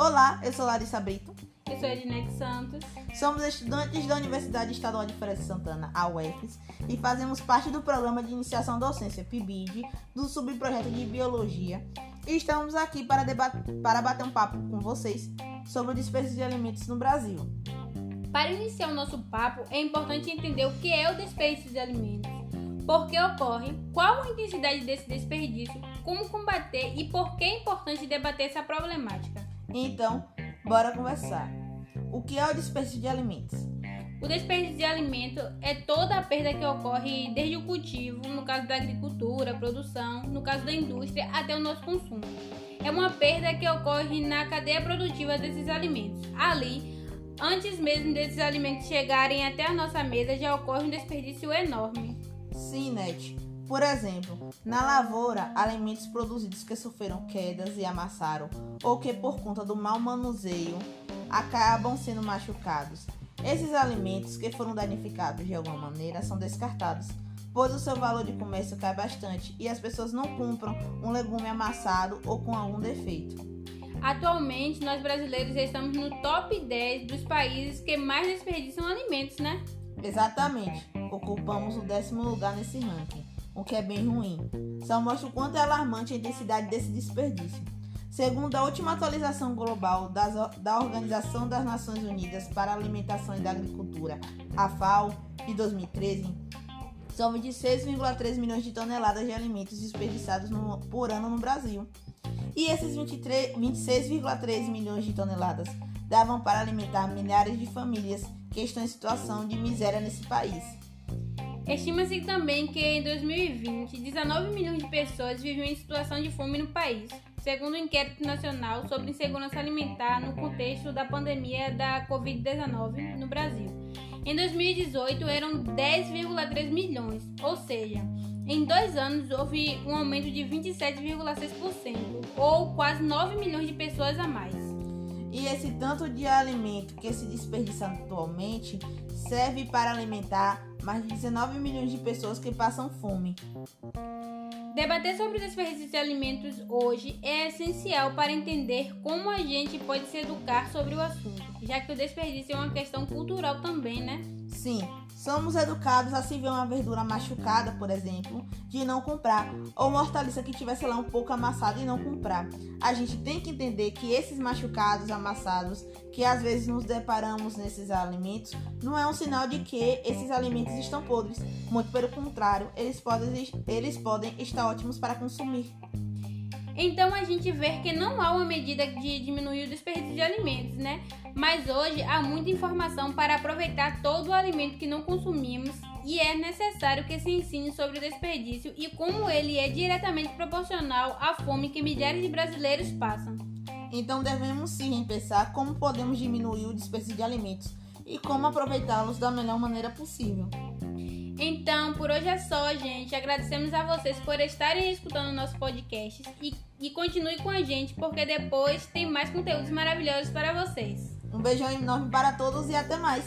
Olá, eu sou Larissa Brito. Eu sou Ednex Santos. Somos estudantes da Universidade Estadual de Feira de Santana, a UFES, e fazemos parte do programa de iniciação docência PIBID, do subprojeto de Biologia. E estamos aqui para, para bater um papo com vocês sobre o desperdício de alimentos no Brasil. Para iniciar o nosso papo, é importante entender o que é o desperdício de alimentos, por que ocorre, qual a intensidade desse desperdício, como combater e por que é importante debater essa problemática. Então, bora conversar. O que é o desperdício de alimentos? O desperdício de alimento é toda a perda que ocorre desde o cultivo, no caso da agricultura, produção, no caso da indústria, até o nosso consumo. É uma perda que ocorre na cadeia produtiva desses alimentos. Ali, antes mesmo desses alimentos chegarem até a nossa mesa, já ocorre um desperdício enorme. Sim, Net. Por exemplo, na lavoura, alimentos produzidos que sofreram quedas e amassaram, ou que por conta do mau manuseio acabam sendo machucados. Esses alimentos que foram danificados de alguma maneira são descartados, pois o seu valor de comércio cai bastante e as pessoas não compram um legume amassado ou com algum defeito. Atualmente, nós brasileiros estamos no top 10 dos países que mais desperdiçam alimentos, né? Exatamente, ocupamos o décimo lugar nesse ranking o que é bem ruim. Só mostra o quanto é alarmante a intensidade desse desperdício. Segundo a última atualização global das, da Organização das Nações Unidas para a Alimentação e da Agricultura, a FAO, de 2013, são 26,3 milhões de toneladas de alimentos desperdiçados no, por ano no Brasil. E esses 26,3 milhões de toneladas davam para alimentar milhares de famílias que estão em situação de miséria nesse país. Estima-se também que em 2020, 19 milhões de pessoas viviam em situação de fome no país, segundo o inquérito nacional sobre insegurança alimentar no contexto da pandemia da Covid-19 no Brasil. Em 2018 eram 10,3 milhões, ou seja, em dois anos houve um aumento de 27,6%, ou quase 9 milhões de pessoas a mais. E esse tanto de alimento que se desperdiça atualmente serve para alimentar mais de 19 milhões de pessoas que passam fome. Debater sobre o desperdício de alimentos hoje é essencial para entender como a gente pode se educar sobre o assunto, já que o desperdício é uma questão cultural também, né? Sim, somos educados a se ver uma verdura machucada, por exemplo, de não comprar, ou uma hortaliça que tivesse lá um pouco amassada e não comprar. A gente tem que entender que esses machucados, amassados, que às vezes nos deparamos nesses alimentos, não é um sinal de que esses alimentos estão podres. Muito pelo contrário, eles podem, eles podem estar ótimos para consumir. Então a gente vê que não há uma medida de diminuir o desperdício de alimentos, né? Mas hoje há muita informação para aproveitar todo o alimento que não consumimos e é necessário que se ensine sobre o desperdício e como ele é diretamente proporcional à fome que milhares de brasileiros passam. Então devemos sim pensar como podemos diminuir o desperdício de alimentos e como aproveitá-los da melhor maneira possível. Então, por hoje é só, gente. Agradecemos a vocês por estarem escutando nosso podcast e, e continue com a gente, porque depois tem mais conteúdos maravilhosos para vocês. Um beijão enorme para todos e até mais.